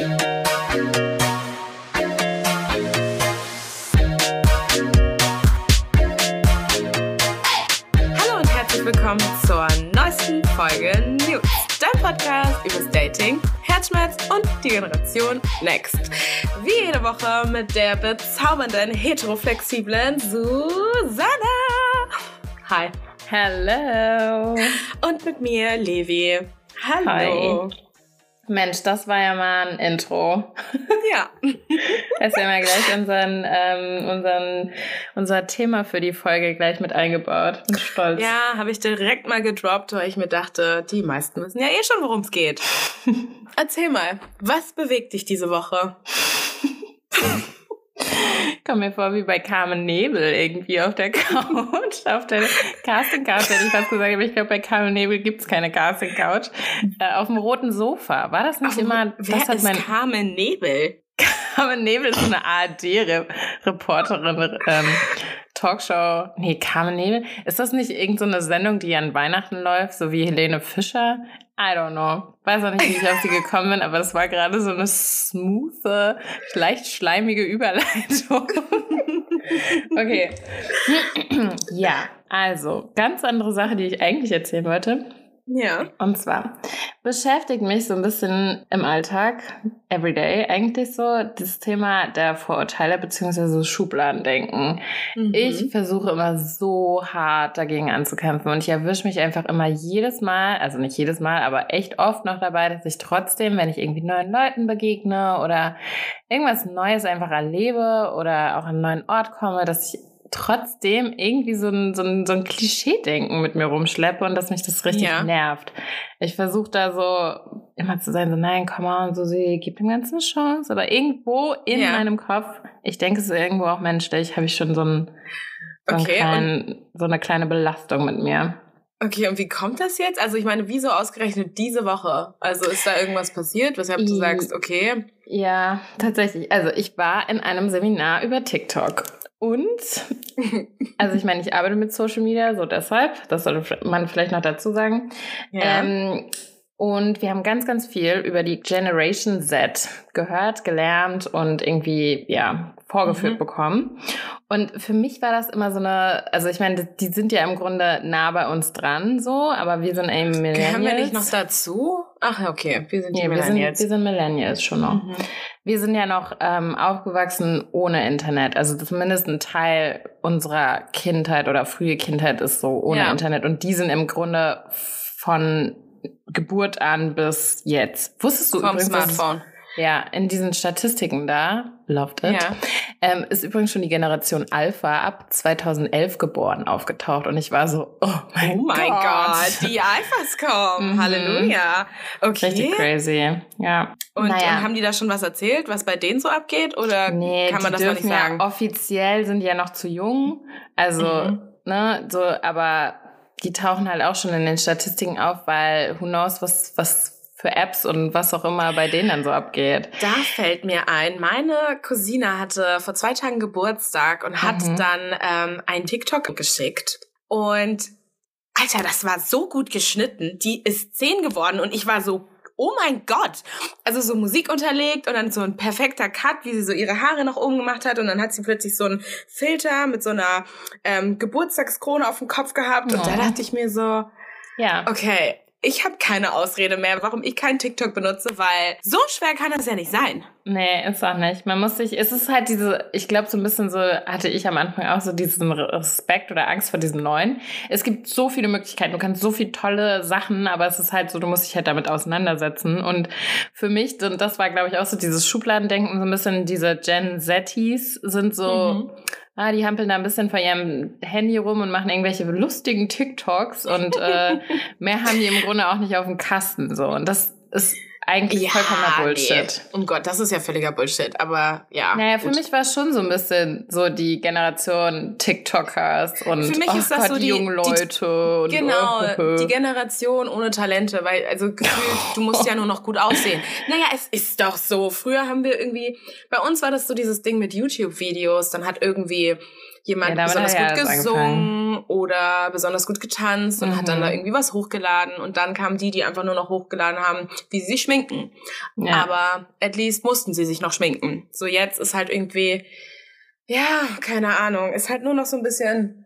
Hallo und herzlich willkommen zur neuesten Folge News, dein Podcast übers Dating, Herzschmerz und die Generation Next. Wie jede Woche mit der bezaubernden, heteroflexiblen Susanna. Hi. Hello. Und mit mir, Levi. Hallo. Hi. Mensch, das war ja mal ein Intro. Ja. Das haben wir gleich unseren, ähm, unseren, unser Thema für die Folge gleich mit eingebaut. Bin stolz. Ja, habe ich direkt mal gedroppt, weil ich mir dachte, die meisten wissen ja eh schon, worum es geht. Erzähl mal, was bewegt dich diese Woche? Komm mir vor wie bei Carmen Nebel irgendwie auf der Couch, auf der Casting Couch hätte ich fast gesagt, aber ich glaube bei Carmen Nebel gibt's keine Casting Couch. Äh, auf dem roten Sofa. War das nicht Ach, immer? Wer das hat ist mein Carmen Nebel? Carmen Nebel ist so eine ARD-Reporterin, ähm, Talkshow. Nee, Carmen Nebel. Ist das nicht irgendeine so Sendung, die an Weihnachten läuft, so wie Helene Fischer? I don't know. Weiß auch nicht, wie ich auf sie gekommen bin, aber das war gerade so eine smooth, leicht schleimige Überleitung. okay. ja, also, ganz andere Sache, die ich eigentlich erzählen wollte. Ja. Und zwar beschäftigt mich so ein bisschen im Alltag, everyday eigentlich so, das Thema der Vorurteile beziehungsweise Schubladendenken. Mhm. Ich versuche immer so hart dagegen anzukämpfen und ich erwische mich einfach immer jedes Mal, also nicht jedes Mal, aber echt oft noch dabei, dass ich trotzdem, wenn ich irgendwie neuen Leuten begegne oder irgendwas Neues einfach erlebe oder auch an einen neuen Ort komme, dass ich trotzdem irgendwie so ein, so ein, so ein Klischee-Denken mit mir rumschleppe und dass mich das richtig Ja. nervt. Ich versuche da so immer zu sein, so nein, komm on, so sie gibt dem Ganzen eine Chance. Aber irgendwo in Ja. meinem Kopf, ich denke, es ist irgendwo auch menschlich, habe ich schon so, ein, so, Okay, kleinen, so eine kleine Belastung mit mir. Okay, und wie kommt das jetzt? Also ich meine, wieso ausgerechnet diese Woche? Also ist da irgendwas passiert, weshalb du sagst, okay, Ja, tatsächlich. Also ich war in einem Seminar über TikTok. Und, also ich meine, ich arbeite mit Social Media, so deshalb, das sollte man vielleicht noch dazu sagen. ja. Ähm, und wir haben ganz, ganz viel über die Generation Z gehört, gelernt und irgendwie, ja, vorgeführt Mhm. bekommen. Und für mich war das immer so eine, also ich meine, die sind ja im Grunde nah bei uns dran, so, aber wir sind eben Millennials. Gehören wir nicht noch dazu? Ach, okay, wir sind die Nee, wir sind, Millennials. wir sind Millennials schon noch. Mhm. Wir sind ja noch ähm, aufgewachsen ohne Internet. Also zumindest ein Teil unserer Kindheit oder frühe Kindheit ist so ohne Ja. Internet. Und die sind im Grunde von Geburt an bis jetzt. Wusstest du Vom übrigens, Smartphone. Ja, in diesen Statistiken da, loved it, Ja. ähm, ist übrigens schon die Generation Alpha ab 2011 geboren aufgetaucht. Und ich war so, oh mein, Oh mein Gott. Gott, die Alphas kommen. Mhm. Halleluja. Okay. Richtig crazy, ja. Und, Naja. und haben die da schon was erzählt, was bei denen so abgeht? Oder Nee, kann man das noch dürfen nicht sagen? ja offiziell sind die ja noch zu jung. Also, Mhm. ne, so, aber die tauchen halt auch schon in den Statistiken auf, weil who knows, was, was für Apps und was auch immer bei denen dann so abgeht. Da fällt mir ein, meine Cousine hatte vor zwei Tagen Geburtstag und hat Mhm. dann ähm, einen TikTok geschickt. Und Alter, das war so gut geschnitten. Die ist zehn geworden und ich war so, oh mein Gott. Also so Musik unterlegt und dann so ein perfekter Cut, wie sie so ihre Haare nach oben gemacht hat. Und dann hat sie plötzlich so einen Filter mit so einer ähm, Geburtstagskrone auf dem Kopf gehabt. Und da Ja. dachte ich mir so, Ja. okay, ich habe keine Ausrede mehr, warum ich keinen TikTok benutze, weil so schwer kann das ja nicht sein. Nee, ist auch nicht. Man muss sich, es ist halt diese, ich glaube, so ein bisschen so hatte ich am Anfang auch so diesen Respekt oder Angst vor diesem Neuen. Es gibt so viele Möglichkeiten, du kannst so viele tolle Sachen, aber es ist halt so, du musst dich halt damit auseinandersetzen. Und für mich, und das war, glaube ich, auch so dieses Schubladendenken, so ein bisschen diese Gen Zettis sind so, Mhm. Ah, die hampeln da ein bisschen vor ihrem Handy rum und machen irgendwelche lustigen TikToks und äh, mehr haben die im Grunde auch nicht auf dem Kasten so. Und das ist eigentlich vollkommener Bullshit. Nee. Um Gott, das ist ja völliger Bullshit, aber ja. Naja, für gut. mich war es schon so ein bisschen so die Generation TikTokers und Für mich oh ist das Gott, so die, die- jungen die- Leute. und, Genau, äh, die Generation ohne Talente, weil, also gefühlt, du musst ja nur noch gut aussehen. Naja, es ist doch so. Früher haben wir irgendwie, bei uns war das so dieses Ding mit YouTube-Videos, dann hat irgendwie jemand Ja, besonders ja gut gesungen oder besonders gut getanzt und hat dann Mhm. da irgendwie was hochgeladen und dann kamen die, die einfach nur noch hochgeladen haben, wie sie sich schminken. Ja. Aber at least mussten sie sich noch schminken. So jetzt ist halt irgendwie, ja, keine Ahnung, ist halt nur noch so ein bisschen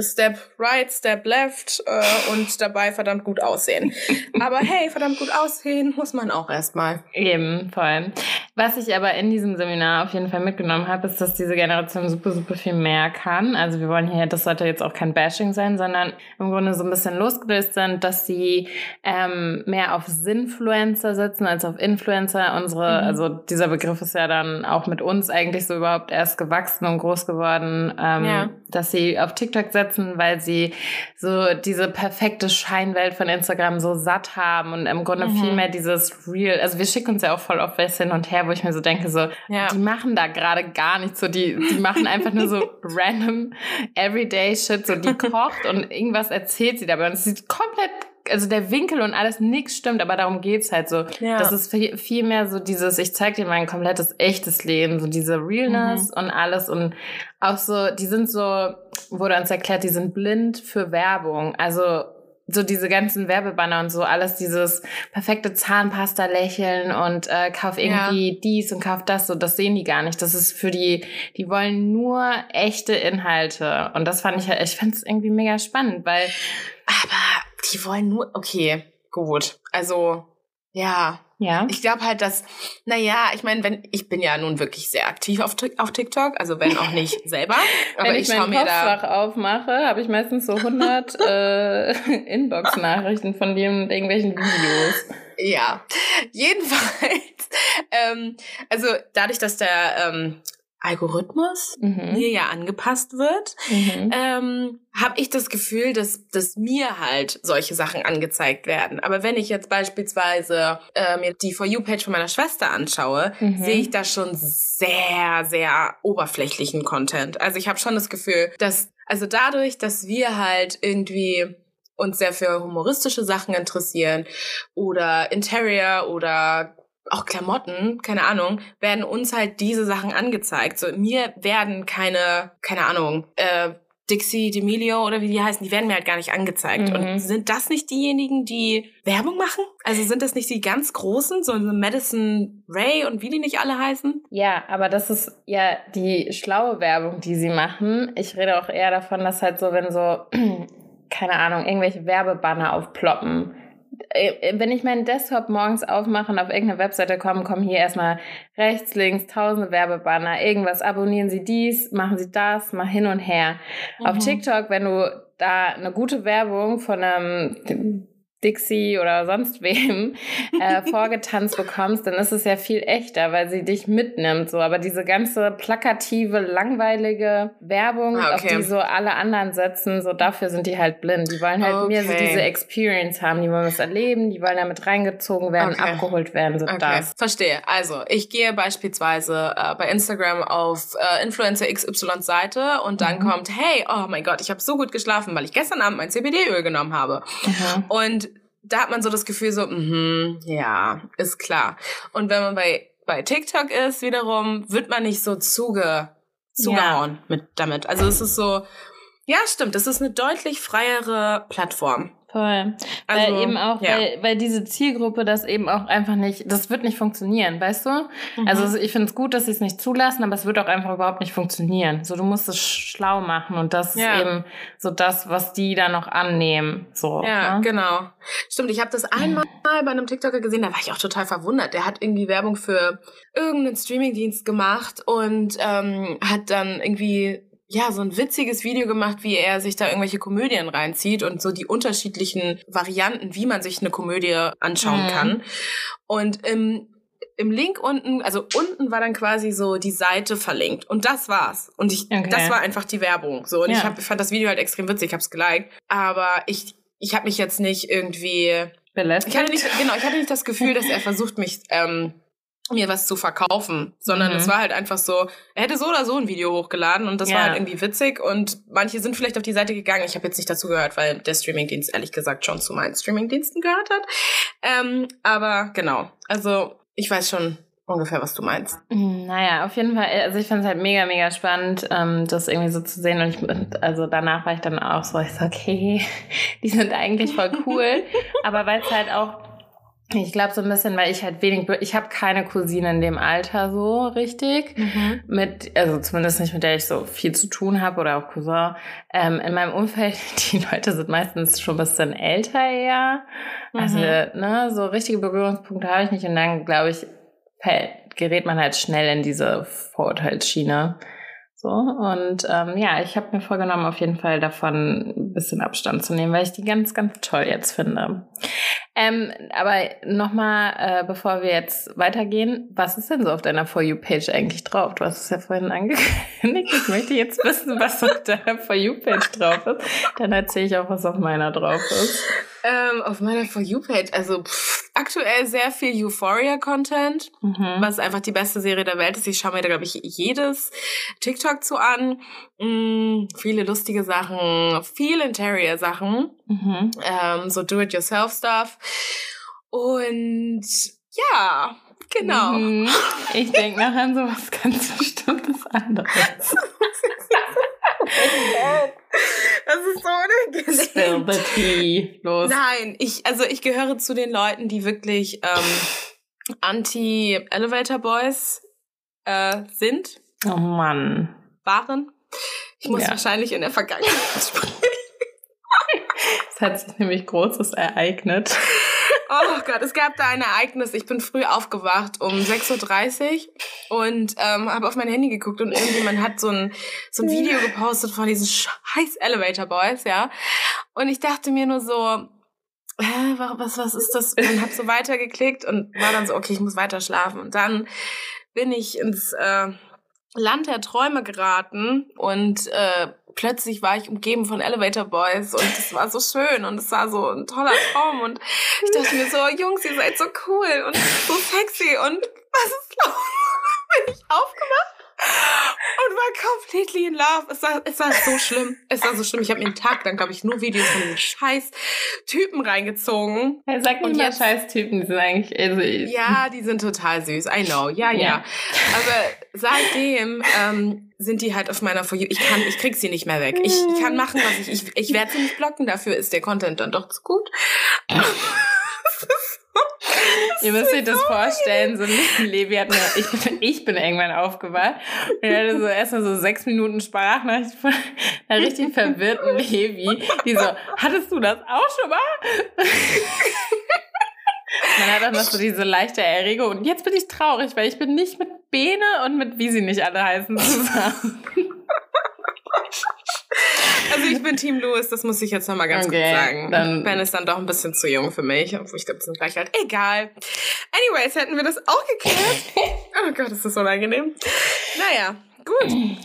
Step right, Step left äh, und dabei verdammt gut aussehen. Aber hey, verdammt gut aussehen muss man auch erstmal. Eben, voll. Was ich aber in diesem Seminar auf jeden Fall mitgenommen habe, ist, dass diese Generation super, super viel mehr kann. Also wir wollen hier, das sollte jetzt auch kein Bashing sein, sondern im Grunde so ein bisschen losgelöst sind, dass sie ähm, mehr auf Sinfluencer sitzen als auf Influencer. Unsere, mhm. also dieser Begriff ist ja dann auch mit uns eigentlich so überhaupt erst gewachsen und groß geworden, ähm, ja. dass sie auf TikTok setzen, weil sie so diese perfekte Scheinwelt von Instagram so satt haben und im Grunde mhm. viel mehr dieses Real, also wir schicken uns ja auch voll oft was hin und her, wo ich mir so denke, so, ja. die machen da gerade gar nichts, so die, die machen einfach nur so random everyday Shit, so die kocht und irgendwas erzählt sie dabei und es sieht komplett also der Winkel und alles nix stimmt, aber darum geht's halt so. Ja. Das ist viel, viel mehr so dieses, ich zeig dir mein komplettes echtes Leben, so diese Realness mhm. und alles und auch so, die sind so, wurde uns erklärt, die sind blind für Werbung. Also so diese ganzen Werbebanner und so, alles dieses perfekte Zahnpasta-Lächeln und äh, kauf irgendwie ja. dies und kauf das, so das sehen die gar nicht. Das ist für die, die wollen nur echte Inhalte. Und das fand ich halt, ich fand es irgendwie mega spannend, weil. Aber die wollen nur, okay, gut. Also, ja, ja. Ich glaube halt, dass, naja, ich meine, wenn, ich bin ja nun wirklich sehr aktiv auf, auf TikTok, also wenn auch nicht selber. Aber wenn ich, ich mein Postfach aufmache, habe ich meistens so 100 äh, Inbox-Nachrichten von dir und irgendwelchen Videos. Ja, jedenfalls, ähm, also dadurch, dass der ähm, Algorithmus mhm. mir ja angepasst wird, mhm. ähm, habe ich das Gefühl, dass, dass mir halt solche Sachen angezeigt werden. Aber wenn ich jetzt beispielsweise äh, mir die For You-Page von meiner Schwester anschaue, mhm. sehe ich da schon sehr, sehr oberflächlichen Content. Also ich habe schon das Gefühl, dass, also dadurch, dass wir halt irgendwie uns sehr für humoristische Sachen interessieren oder Interior oder auch Klamotten, keine Ahnung, werden uns halt diese Sachen angezeigt. So, mir werden keine, keine Ahnung, äh, Dixie D'Amelio oder wie die heißen, die werden mir halt gar nicht angezeigt. Mhm. Und sind das nicht diejenigen, die Werbung machen? Also sind das nicht die ganz großen, so Madison Ray und wie die nicht alle heißen? Ja, aber das ist ja die schlaue Werbung, die sie machen. Ich rede auch eher davon, dass halt so, wenn so, keine Ahnung, irgendwelche Werbebanner aufploppen wenn ich meinen Desktop morgens aufmache und auf irgendeine Webseite komme, kommen hier erstmal rechts, links, tausende Werbebanner, irgendwas, abonnieren Sie dies, machen Sie das, mal hin und her. Mhm. Auf TikTok, wenn du da eine gute Werbung von einem Dixie oder sonst wem äh, vorgetanzt bekommst, dann ist es ja viel echter, weil sie dich mitnimmt. So, aber diese ganze plakative, langweilige Werbung, ah, okay. auf die so alle anderen setzen, so dafür sind die halt blind. Die wollen halt okay. mehr so diese Experience haben, die wollen was erleben, die wollen damit reingezogen werden, okay. abgeholt werden, so okay. das. Verstehe. Also ich gehe beispielsweise äh, bei Instagram auf äh, Influencer XY Seite und dann mhm. kommt, hey, oh mein Gott, ich habe so gut geschlafen, weil ich gestern Abend mein CBD-Öl genommen habe. Mhm. Und da hat man so das Gefühl so, mhm, ja, ist klar. Und wenn man bei, bei TikTok ist, wiederum, wird man nicht so zuge, zugehauen ja. mit damit. Also es ist so, ja, stimmt, es ist eine deutlich freiere Plattform. Voll. Also, weil eben auch, ja. weil, weil diese Zielgruppe das eben auch einfach nicht, das wird nicht funktionieren, weißt du? Mhm. Also ich finde es gut, dass sie es nicht zulassen, aber es wird auch einfach überhaupt nicht funktionieren. So, du musst es schlau machen und das ja. ist eben so das, was die da noch annehmen. So, ja, ne? genau. Stimmt, ich habe das einmal bei einem TikToker gesehen, da war ich auch total verwundert. Der hat irgendwie Werbung für irgendeinen Streamingdienst gemacht und ähm, hat dann irgendwie ja, so ein witziges Video gemacht, wie er sich da irgendwelche Komödien reinzieht und so die unterschiedlichen Varianten, wie man sich eine Komödie anschauen mhm. kann. Und im, im Link unten, also unten war dann quasi so die Seite verlinkt und das war's. Und ich, okay. das war einfach die Werbung. So und ja. ich hab, fand das Video halt extrem witzig, ich hab's geliked, aber ich, ich habe mich jetzt nicht irgendwie belästigt. Ich hatte nicht, genau, ich hatte nicht das Gefühl, dass er versucht mich ähm, mir was zu verkaufen, sondern mhm. es war halt einfach so, er hätte so oder so ein Video hochgeladen und das ja. war halt irgendwie witzig und manche sind vielleicht auf die Seite gegangen. Ich habe jetzt nicht dazu gehört, weil der Streamingdienst ehrlich gesagt schon zu meinen Streamingdiensten gehört hat. Ähm, aber genau, also ich weiß schon ungefähr, was du meinst. Mhm, naja, auf jeden Fall, also ich fand es halt mega, mega spannend, ähm, das irgendwie so zu sehen und ich, also danach war ich dann auch so, ich so, okay, die sind eigentlich voll cool, aber weil es halt auch Ich glaube so ein bisschen, weil ich halt wenig, ich habe keine Cousine in dem Alter so richtig, Mhm. mit, also zumindest nicht mit der ich so viel zu tun habe oder auch Cousin. Ähm, in meinem Umfeld, die Leute sind meistens schon ein bisschen älter eher. Also, Mhm. ne, so richtige Berührungspunkte habe ich nicht und dann, glaube ich, gerät man halt schnell in diese Vorurteilsschiene. So, und ähm, ja, ich habe mir vorgenommen, auf jeden Fall davon ein bisschen Abstand zu nehmen, weil ich die ganz, ganz toll jetzt finde. Ähm, aber nochmal, äh, bevor wir jetzt weitergehen, was ist denn so auf deiner For You-Page eigentlich drauf? Du hast es ja vorhin angekündigt. Ich möchte jetzt wissen, was auf deiner For You-Page drauf ist. Dann erzähle ich auch, was auf meiner drauf ist. Ähm, auf meiner For You-Page, also pff, aktuell sehr viel Euphoria-Content, Mhm. was einfach die beste Serie der Welt ist. Ich schaue mir da, glaube ich, jedes TikTok zu an. Mm, viele lustige Sachen, viele Interior-Sachen, Mhm. ähm, so Do-it-yourself-Stuff. Und ja, genau. Mhm. Ich denke nachher an sowas ganz bestimmtes anderes. Das ist so Spill unangenehm. the tea. Los. Nein, ich, also ich gehöre zu den Leuten, die wirklich ähm, Anti-Elevator Boys äh, sind, Oh Mann. waren. Ich muss Ja. wahrscheinlich in der Vergangenheit sprechen. Es hat sich nämlich Großes ereignet. Oh Gott, es gab da ein Ereignis. Ich bin früh aufgewacht um 6.30 Uhr und ähm, habe auf mein Handy geguckt und irgendjemand hat so ein, so ein Video gepostet von diesen scheiß Elevator Boys, ja. Und ich dachte mir nur so, hä, wa- was, was ist das? Und hab so weitergeklickt und war dann so, okay, ich muss weiter schlafen. Und dann bin ich ins äh, Land der Träume geraten und äh, plötzlich war ich umgeben von Elevator Boys und es war so schön und es war so ein toller Traum und ich dachte mir so, Jungs, ihr seid so cool und so sexy und was ist los? Bin ich aufgewacht und war completely in love. Es war, es war so schlimm. Es war so schlimm. Ich habe mir einen Tag lang, glaube ich, nur Videos von diesen scheiß Typen reingezogen. Hey, sag Und mal jetzt- Scheiß-Typen, die sind eigentlich, also, Ja, die sind total süß. I know. Ja, ja. Ja. Aber seitdem ähm, sind die halt auf meiner For You. Ich kann, ich krieg sie nicht mehr weg. Ich, ich kann machen, was ich. Ich, ich werde sie nicht blocken. Dafür ist der Content dann doch zu gut. Ihr müsst euch das vorstellen, so ein Levi hat mir, ich bin, ich bin irgendwann aufgewacht und er hatte so erstmal so sechs Minuten Sprachnachricht von einer richtig verwirrten Levi, die so, hattest du das auch schon mal? Man hat auch noch so diese leichte Erregung und jetzt bin ich traurig, weil ich bin nicht mit Bene und mit wie sie nicht alle heißen zusammen. Also ich bin Team Louis, das muss ich jetzt nochmal ganz Okay, kurz sagen. dann- ben ist dann doch ein bisschen zu jung für mich. Obwohl ich glaube, wir sind gleich alt. Egal. Anyways, hätten wir das auch geklärt. Oh Gott, ist das unangenehm. Naja, gut. Ähm,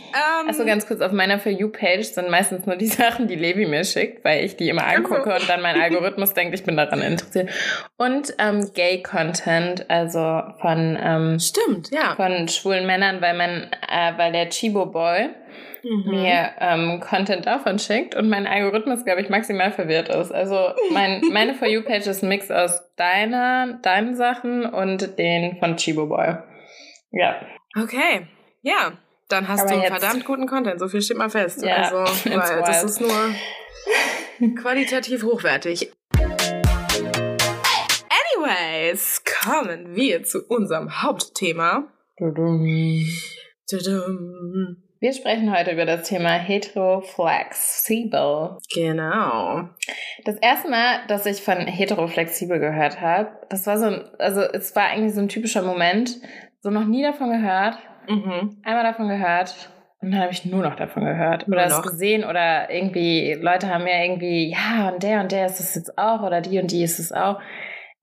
Also ganz kurz, auf meiner For You-Page sind meistens nur die Sachen, die Levi mir schickt, weil ich die immer angucke Ach so. und dann mein Algorithmus denkt, ich bin daran interessiert. Und ähm, Gay-Content, also von, ähm, Stimmt, ja. von schwulen Männern, weil man, äh, weil der Chibo-Boy Mhm. mir ähm, Content davon schickt und mein Algorithmus, glaube ich, maximal verwirrt ist. Also mein, meine For You-Page ist ein Mix aus deiner, deinen Sachen und den von Chibo-Boy. Ja. Okay, ja. Dann hast Aber du einen jetzt- verdammt guten Content, so viel steht mal fest. Ja, also, weil das wild. ist nur qualitativ hochwertig. Anyways, kommen wir zu unserem Hauptthema. Tudum. Wir sprechen heute über das Thema Heteroflexibel. Genau. Das erste Mal, dass ich von heteroflexibel gehört habe, das war so ein, also es war eigentlich so ein typischer Moment, so noch nie davon gehört, Mhm. einmal davon gehört und dann habe ich nur noch davon gehört oder es gesehen oder irgendwie Leute haben mir irgendwie, ja und der und der ist es jetzt auch oder die und die ist es auch.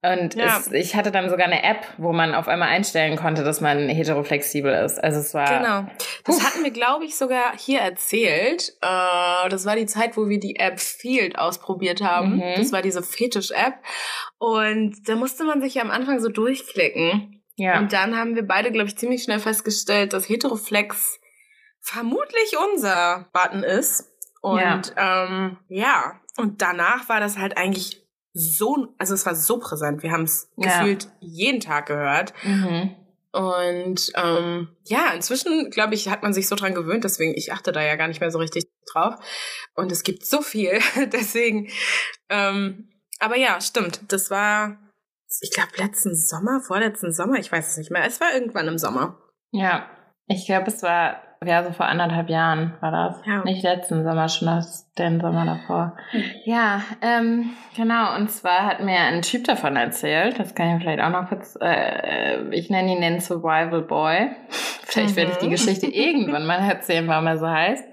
Und Ja. es, ich hatte dann sogar eine App, wo man auf einmal einstellen konnte, dass man heteroflexibel ist. Also es war Genau. Das hatten wir, glaube ich, sogar hier erzählt. Äh, das war die Zeit, wo wir die App Field ausprobiert haben. Mhm. Das war diese Fetisch-App. Und da musste man sich ja am Anfang so durchklicken. Ja. Und dann haben wir beide, glaube ich, ziemlich schnell festgestellt, dass Heteroflex vermutlich unser Button ist. Und ähm, ja, und danach war das halt eigentlich so, also es war so präsent. Wir haben es Ja. gefühlt jeden Tag gehört. Mhm. Und ähm, ja, inzwischen, glaube ich, hat man sich so dran gewöhnt, deswegen, ich achte da ja gar nicht mehr so richtig drauf. Und es gibt so viel, deswegen, ähm, aber ja, stimmt, das war ich glaube, letzten Sommer, vorletzten Sommer, ich weiß es nicht mehr. Es war irgendwann im Sommer. Ja, ich glaube, es war, ja, so vor anderthalb Jahren war das. Ja. Nicht letzten Sommer, schon das, den Sommer davor. Ja, ähm, genau. Und zwar hat mir ein Typ davon erzählt, das kann ich vielleicht auch noch kurz, äh, ich nenne ihn den Survival Boy. vielleicht mhm. werde ich die mhm. Geschichte irgendwann mal erzählen, warum er so heißt.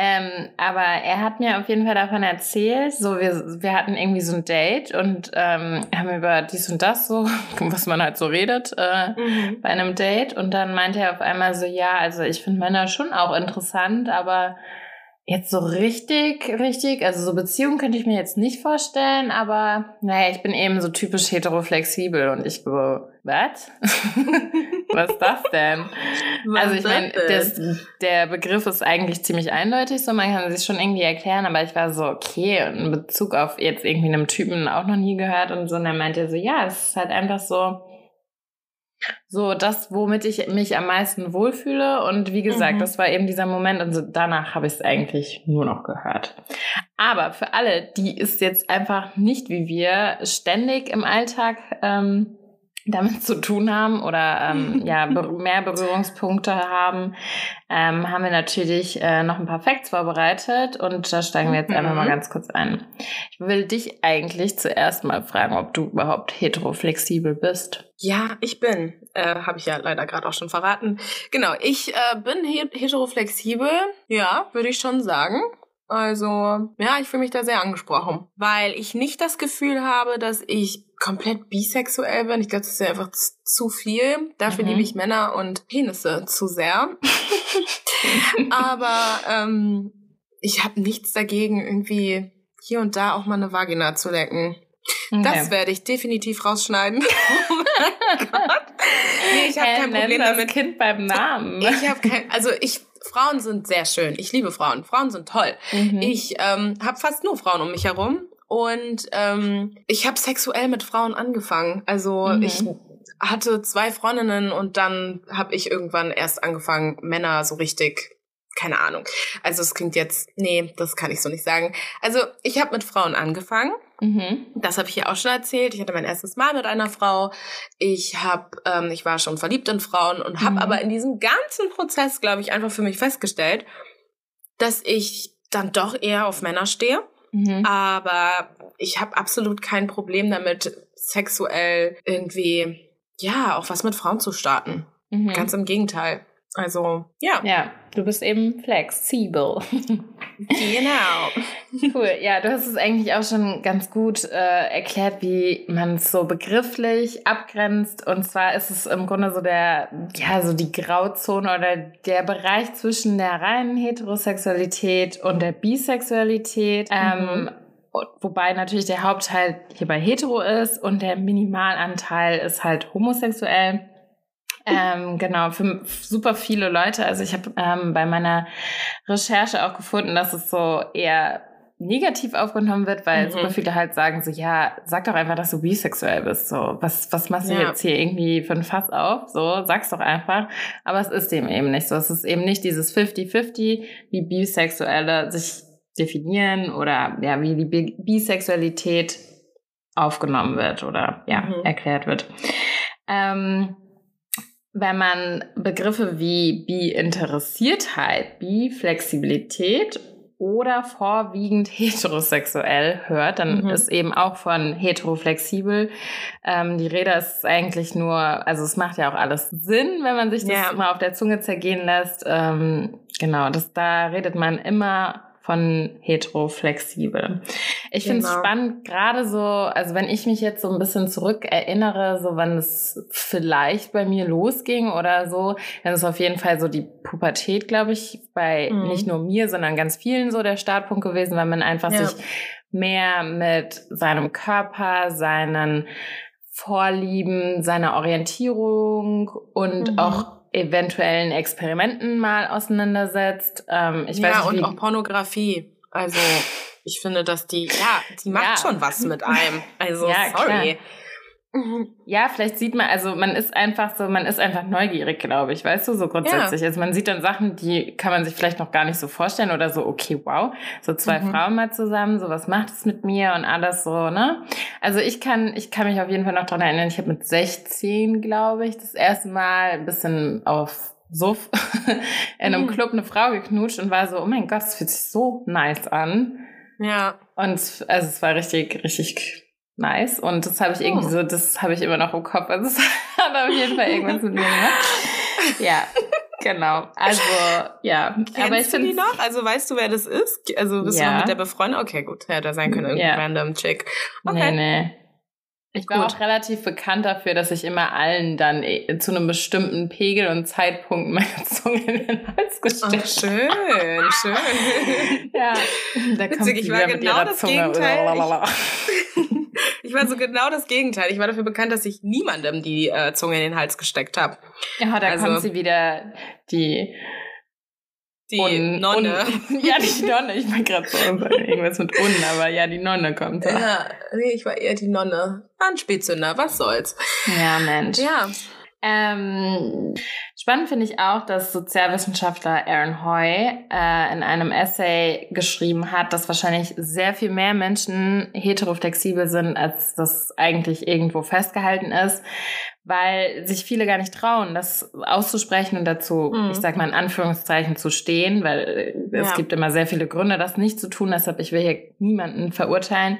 Ähm, aber er hat mir auf jeden Fall davon erzählt, so wir, wir hatten irgendwie so ein Date und ähm, haben über dies und das so, was man halt so redet äh, mhm. bei einem Date. Und dann meinte er auf einmal so, ja, also ich finde Männer schon auch interessant, aber Jetzt so richtig, richtig, also so Beziehungen könnte ich mir jetzt nicht vorstellen, aber naja, ich bin eben so typisch heteroflexibel und ich so, was? was ist das denn? Was also ich meine, der Begriff ist eigentlich ziemlich eindeutig, so man kann sich schon irgendwie erklären, aber ich war so, okay, in Bezug auf jetzt irgendwie einem Typen auch noch nie gehört und so, und dann meinte er so, ja, es ist halt einfach so, so das, womit ich mich am meisten wohlfühle. Und wie gesagt, mhm. das war eben dieser Moment und so danach habe ich es eigentlich nur noch gehört. Aber für alle, die es jetzt einfach nicht wie wir ständig im Alltag ähm, damit zu tun haben oder ähm, ja mehr Berührungspunkte haben, ähm, haben wir natürlich äh, noch ein paar Facts vorbereitet und da steigen wir jetzt einfach mal mhm. ganz kurz ein. Ich will dich eigentlich zuerst mal fragen, ob du überhaupt heteroflexibel bist. Ja, ich bin. Äh, Habe ich ja leider gerade auch schon verraten. Genau, ich äh, bin heteroflexibel. Ja, würde ich schon sagen. Also, ja, ich fühle mich da sehr angesprochen, weil ich nicht das Gefühl habe, dass ich komplett bisexuell bin. Ich glaube, das ist ja einfach zu viel. Dafür mhm. liebe ich Männer und Penisse zu sehr. Aber ähm, ich habe nichts dagegen, irgendwie hier und da auch mal eine Vagina zu lecken. Okay. Das werde ich definitiv rausschneiden. oh Gott. Nee, ich habe kein Problem das damit. Kind beim Namen. Ich habe kein, also ich Frauen sind sehr schön. Ich liebe Frauen. Frauen sind toll. Mhm. Ich ähm, habe fast nur Frauen um mich herum und ähm, ich habe sexuell mit Frauen angefangen. Also mhm. ich hatte zwei Freundinnen und dann habe ich irgendwann erst angefangen, Männer so richtig keine Ahnung. Also es klingt jetzt, nee, das kann ich so nicht sagen. Also ich habe mit Frauen angefangen. Mhm. Das habe ich ja auch schon erzählt. Ich hatte mein erstes Mal mit einer Frau. Ich habe, ähm, ich war schon verliebt in Frauen und habe mhm. aber in diesem ganzen Prozess, glaube ich, einfach für mich festgestellt, dass ich dann doch eher auf Männer stehe. Mhm. Aber ich habe absolut kein Problem damit, sexuell irgendwie, ja, auch was mit Frauen zu starten. Mhm. Ganz im Gegenteil. Also, ja. Ja, du bist eben flexibel. genau. Cool. Ja, du hast es eigentlich auch schon ganz gut äh, erklärt, wie man es so begrifflich abgrenzt. Und zwar ist es im Grunde so der, ja, so die Grauzone oder der Bereich zwischen der reinen Heterosexualität und der Bisexualität. Ähm, mhm. Wobei natürlich der Hauptteil hierbei hetero ist und der Minimalanteil ist halt homosexuell ähm, genau, für super viele Leute. Also ich habe ähm, bei meiner Recherche auch gefunden, dass es so eher negativ aufgenommen wird, weil mhm. super viele halt sagen so, ja, sag doch einfach, dass du bisexuell bist. So, was, was machst du ja. jetzt hier irgendwie für ein Fass auf? So, sag's doch einfach. Aber es ist dem eben nicht so. Es ist eben nicht dieses 50-50, wie Bisexuelle sich definieren oder ja, wie die Bisexualität aufgenommen wird oder ja, mhm. erklärt wird. Ähm, wenn man Begriffe wie Bi-Interessiertheit, Bi-Flexibilität oder vorwiegend heterosexuell hört, dann mhm. ist eben auch von heteroflexibel. Ähm, die Rede ist eigentlich nur, also es macht ja auch alles Sinn, wenn man sich das ja. mal auf der Zunge zergehen lässt. Ähm, genau, das, da redet man immer von heteroflexibel. Ich genau. finde es spannend, gerade so, also wenn ich mich jetzt so ein bisschen zurück erinnere, so wann es vielleicht bei mir losging oder so, dann ist auf jeden Fall so die Pubertät, glaube ich, bei mhm. nicht nur mir, sondern ganz vielen so der Startpunkt gewesen, weil man einfach ja. sich mehr mit seinem Körper, seinen Vorlieben, seiner Orientierung und mhm. auch eventuellen Experimenten mal auseinandersetzt. Ähm, ich ja, weiß nicht, und auch Pornografie. Also ich finde, dass die, ja, die macht ja. schon was mit einem. Also ja, sorry. Klar. Ja, vielleicht sieht man, also man ist einfach so, man ist einfach neugierig, glaube ich, weißt du, so grundsätzlich. Ja. Also man sieht dann Sachen, die kann man sich vielleicht noch gar nicht so vorstellen oder so, okay, wow, so zwei mhm. Frauen mal zusammen, so was macht es mit mir und alles so, ne? Also ich kann, ich kann mich auf jeden Fall noch dran erinnern, ich habe mit 16, glaube ich, das erste Mal ein bisschen auf Suff in einem mhm. Club eine Frau geknutscht und war so, oh mein Gott, das fühlt sich so nice an. Ja. Und also es war richtig, richtig nice. Und das habe ich irgendwie oh. so, das habe ich immer noch im Kopf. Also es hat auf jeden Fall irgendwas mit mir gemacht. Ja. Genau, also ja. Kennst aber ich du die noch? Also weißt du, wer das ist? Also bist ja. du noch mit der befreundet? Okay, gut. Hätte sein können, irgendein ja. random Chick. Okay. Nee, nee. Ich war Gut. auch relativ bekannt dafür, dass ich immer allen dann äh, zu einem bestimmten Pegel und Zeitpunkt meine Zunge in den Hals gesteckt oh, Schön, schön. ja, da Witzig, kommt ich war genau das Zunge. Gegenteil. Ich, war so genau das Gegenteil. Ich war dafür bekannt, dass ich niemandem die äh, Zunge in den Hals gesteckt habe. Ja, da also, kommt sie wieder, die die un, Nonne. Un, ja, die Nonne. Ich meine gerade so irgendwas mit un, aber ja, die Nonne kommt. Ja, nee, ich war eher die Nonne. War ein Spätzünder, was soll's. Ja, Mensch. Ja. Ähm, spannend finde ich auch, dass Sozialwissenschaftler Aaron Hoy äh, in einem Essay geschrieben hat, dass wahrscheinlich sehr viel mehr Menschen heteroflexibel sind, als das eigentlich irgendwo festgehalten ist, weil sich viele gar nicht trauen, das auszusprechen und dazu, mhm. ich sag mal in Anführungszeichen, zu stehen, weil äh, es ja. gibt immer sehr viele Gründe, das nicht zu tun. Deshalb, ich will hier niemanden verurteilen.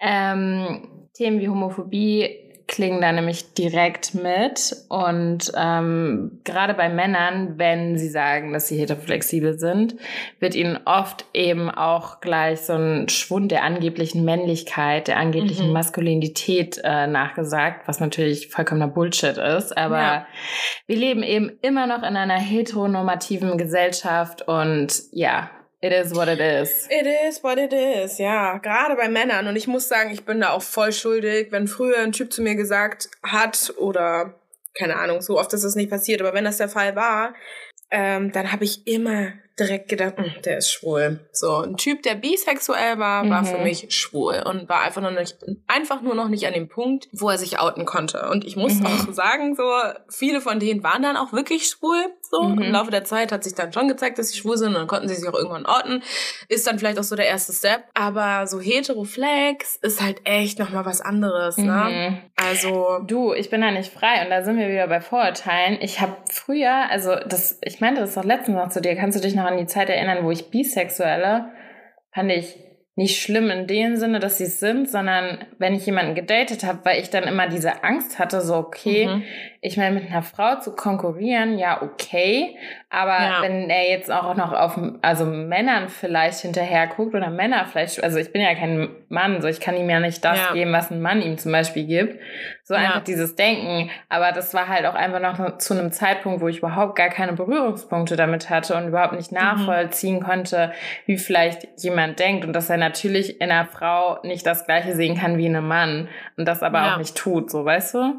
Ähm, Themen wie Homophobie klingen da nämlich direkt mit. Und ähm, gerade bei Männern, wenn sie sagen, dass sie heteroflexibel sind, wird ihnen oft eben auch gleich so ein Schwund der angeblichen Männlichkeit, der angeblichen mhm. Maskulinität äh, nachgesagt, was natürlich vollkommener Bullshit ist. Aber ja. wir leben eben immer noch in einer heteronormativen Gesellschaft und ja, It is what it is. It is what it is, ja. Gerade bei Männern. Und ich muss sagen, ich bin da auch voll schuldig, wenn früher ein Typ zu mir gesagt hat oder keine Ahnung, so oft ist es nicht passiert, aber wenn das der Fall war, ähm, dann habe ich immer direkt gedacht, hm, der ist schwul. So, ein Typ, der bisexuell war, mhm. war für mhm. mich schwul und war einfach nur, nicht, einfach nur noch nicht an dem Punkt, wo er sich outen konnte. Und ich muss mhm. auch sagen, so, viele von denen waren dann auch wirklich schwul. So, mhm. im Laufe der Zeit hat sich dann schon gezeigt, dass sie schwul sind und dann konnten sie sich auch irgendwann orten. Ist dann vielleicht auch so der erste Step. Aber so Heteroflex ist halt echt nochmal was anderes, ne? Mhm. Also. Du, ich bin da nicht frei und da sind wir wieder bei Vorurteilen. Ich habe früher, also das, ich meinte das doch letztens noch zu dir, kannst du dich noch noch an die Zeit erinnern, wo ich Bisexuelle fand ich nicht schlimm in dem Sinne, dass sie es sind, sondern wenn ich jemanden gedatet habe, weil ich dann immer diese Angst hatte, so okay, mhm. Ich meine, mit einer Frau zu konkurrieren, ja, okay, aber ja. wenn er jetzt auch noch auf also Männern vielleicht hinterher guckt oder Männer vielleicht, also ich bin ja kein Mann, so ich kann ihm ja nicht das ja. geben, was ein Mann ihm zum Beispiel gibt. So ja. einfach dieses Denken. Aber das war halt auch einfach noch zu einem Zeitpunkt, wo ich überhaupt gar keine Berührungspunkte damit hatte und überhaupt nicht mhm. nachvollziehen mhm. konnte, wie vielleicht jemand denkt und dass er natürlich in einer Frau nicht das Gleiche sehen kann wie in einem Mann und das aber auch nicht tut, so weißt du?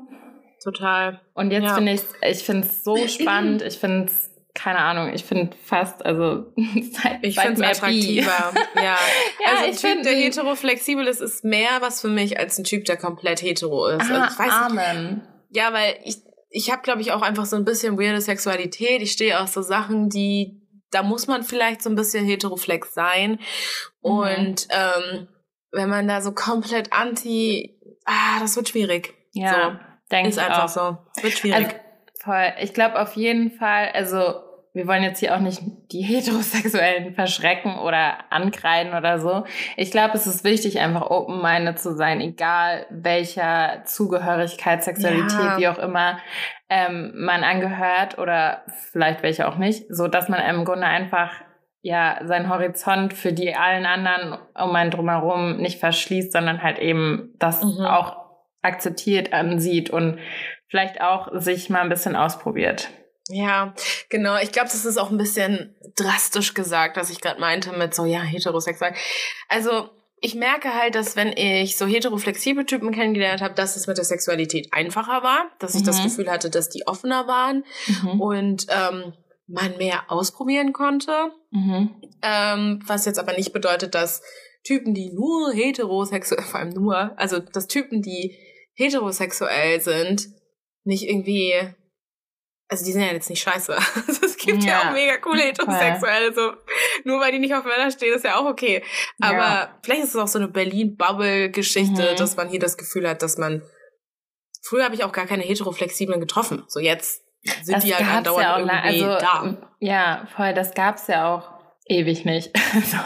Total. Und jetzt ja. finde ich, ich finde es so spannend. Ich finde es keine Ahnung, ich finde fast, also seit, ich finde es attraktiver. ja. ja, also ein Typ, der heteroflexibel ist, ist mehr was für mich als ein Typ, der komplett hetero ist. Ah, also Amen. Nicht, ja, weil ich, ich habe, glaube ich, auch einfach so ein bisschen weirde Sexualität. Ich stehe auf so Sachen, die, da muss man vielleicht so ein bisschen heteroflex sein. Mhm. Und ähm, wenn man da so komplett anti, ah, das wird schwierig. Ja, so, denke ich einfach auch. so. Wird schwierig. Also, voll. Ich glaube auf jeden Fall, also wir wollen jetzt hier auch nicht die Heterosexuellen verschrecken oder ankreiden oder so. Ich glaube, es ist wichtig, einfach open-minded zu sein, egal welcher Zugehörigkeit, Sexualität, ja. wie auch immer ähm, man angehört oder vielleicht welche auch nicht, so dass man im Grunde einfach ja seinen Horizont für die allen anderen um einen drumherum nicht verschließt, sondern halt eben das mhm. auch akzeptiert ansieht und vielleicht auch sich mal ein bisschen ausprobiert. Ja, genau. Ich glaube, das ist auch ein bisschen drastisch gesagt, was ich gerade meinte mit so, ja, heterosexuell. Also, ich merke halt, dass wenn ich so heteroflexible Typen kennengelernt habe, dass es mit der Sexualität einfacher war, dass ich das mhm. Gefühl hatte, dass die offener waren mhm. und ähm, man mehr ausprobieren konnte. Mhm. Ähm, was jetzt aber nicht bedeutet, dass Typen, die nur heterosexuell, vor allem nur, also dass Typen, die heterosexuell sind, nicht irgendwie, also die sind ja jetzt nicht scheiße. Also es gibt ja, ja auch mega coole Heterosexuelle, so nur weil die nicht auf Männer stehen, ist ja auch okay. Aber ja. vielleicht ist es auch so eine Berlin-Bubble-Geschichte, mhm. dass man hier das Gefühl hat, dass man früher habe ich auch gar keine heteroflexiblen getroffen. So jetzt sind das die halt andauernd ja irgendwie also, da. Ja, voll, das gab's ja auch ewig nicht. Also,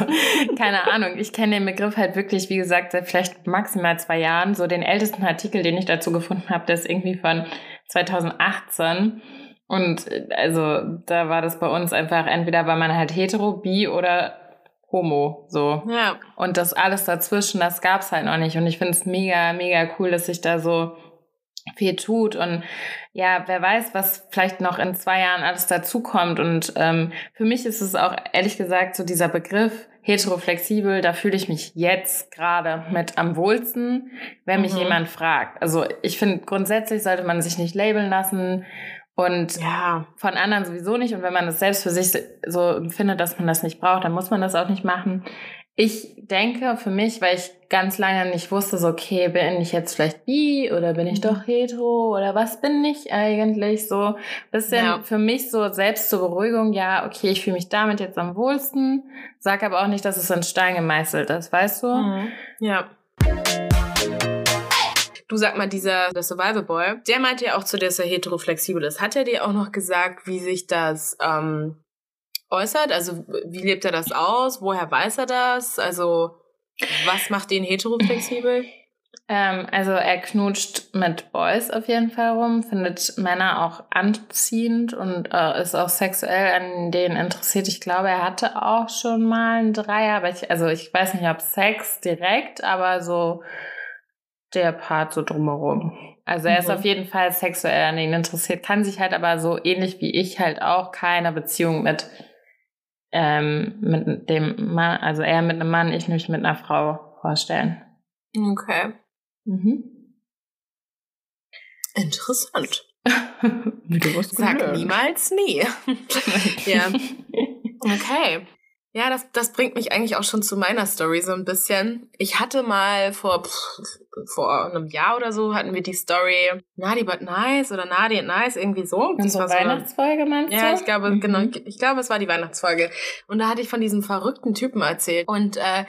keine Ahnung. Ich kenne den Begriff halt wirklich, wie gesagt, seit vielleicht maximal zwei Jahren. So den ältesten Artikel, den ich dazu gefunden habe, der ist irgendwie von 2018. Und also da war das bei uns einfach, entweder war man halt hetero, bi oder homo, so. Ja. Und das alles dazwischen, das gab's halt noch nicht. Und ich finde es mega, mega cool, dass sich da so viel tut und ja, wer weiß, was vielleicht noch in zwei Jahren alles dazukommt. Und ähm, für mich ist es auch ehrlich gesagt so dieser Begriff heteroflexibel, da fühle ich mich jetzt gerade mit am wohlsten, wenn mich mhm. jemand fragt. Also ich finde, grundsätzlich sollte man sich nicht labeln lassen und ja. von anderen sowieso nicht. Und wenn man es selbst für sich so empfindet, dass man das nicht braucht, dann muss man das auch nicht machen. Ich denke für mich, weil ich ganz lange nicht wusste, so, okay, bin ich jetzt vielleicht bi oder bin ich mhm. doch hetero oder was bin ich eigentlich? So bisschen ja. für mich so selbst zur Beruhigung, ja, okay, ich fühle mich damit jetzt am wohlsten, sag aber auch nicht, dass es in Stein gemeißelt ist, weißt du? Mhm. Ja. Du sag mal, dieser der Survival Boy, der meinte ja auch zu dir, dass er heteroflexibel ist. Hat er dir auch noch gesagt, wie sich das ähm, äußert? Also wie lebt er das aus? Woher weiß er das? Also was macht ihn heteroflexibel? Ähm, also er knutscht mit Boys auf jeden Fall rum, findet Männer auch anziehend und äh, ist auch sexuell an denen interessiert. Ich glaube, er hatte auch schon mal einen Dreier, aber ich, also ich weiß nicht, ob Sex direkt, aber so der Part so drumherum. Also er mhm. ist auf jeden Fall sexuell an denen interessiert, kann sich halt aber so ähnlich wie ich halt auch keine Beziehung mit ähm, mit dem Mann, also eher mit einem Mann, ich mich mit einer Frau vorstellen. Okay. Mhm. Interessant. Sag niemals nie. ja. Okay. Ja, das, das bringt mich eigentlich auch schon zu meiner Story so ein bisschen. Ich hatte mal vor, vor einem Jahr oder so hatten wir die Story Nadi but Nice oder Nadi and Nice, irgendwie so. Unsere so Weihnachtsfolge meinst du? Ja, ich glaube, mhm. genau, ich, ich, glaube, es war die Weihnachtsfolge. Und da hatte ich von diesem verrückten Typen erzählt. Und äh,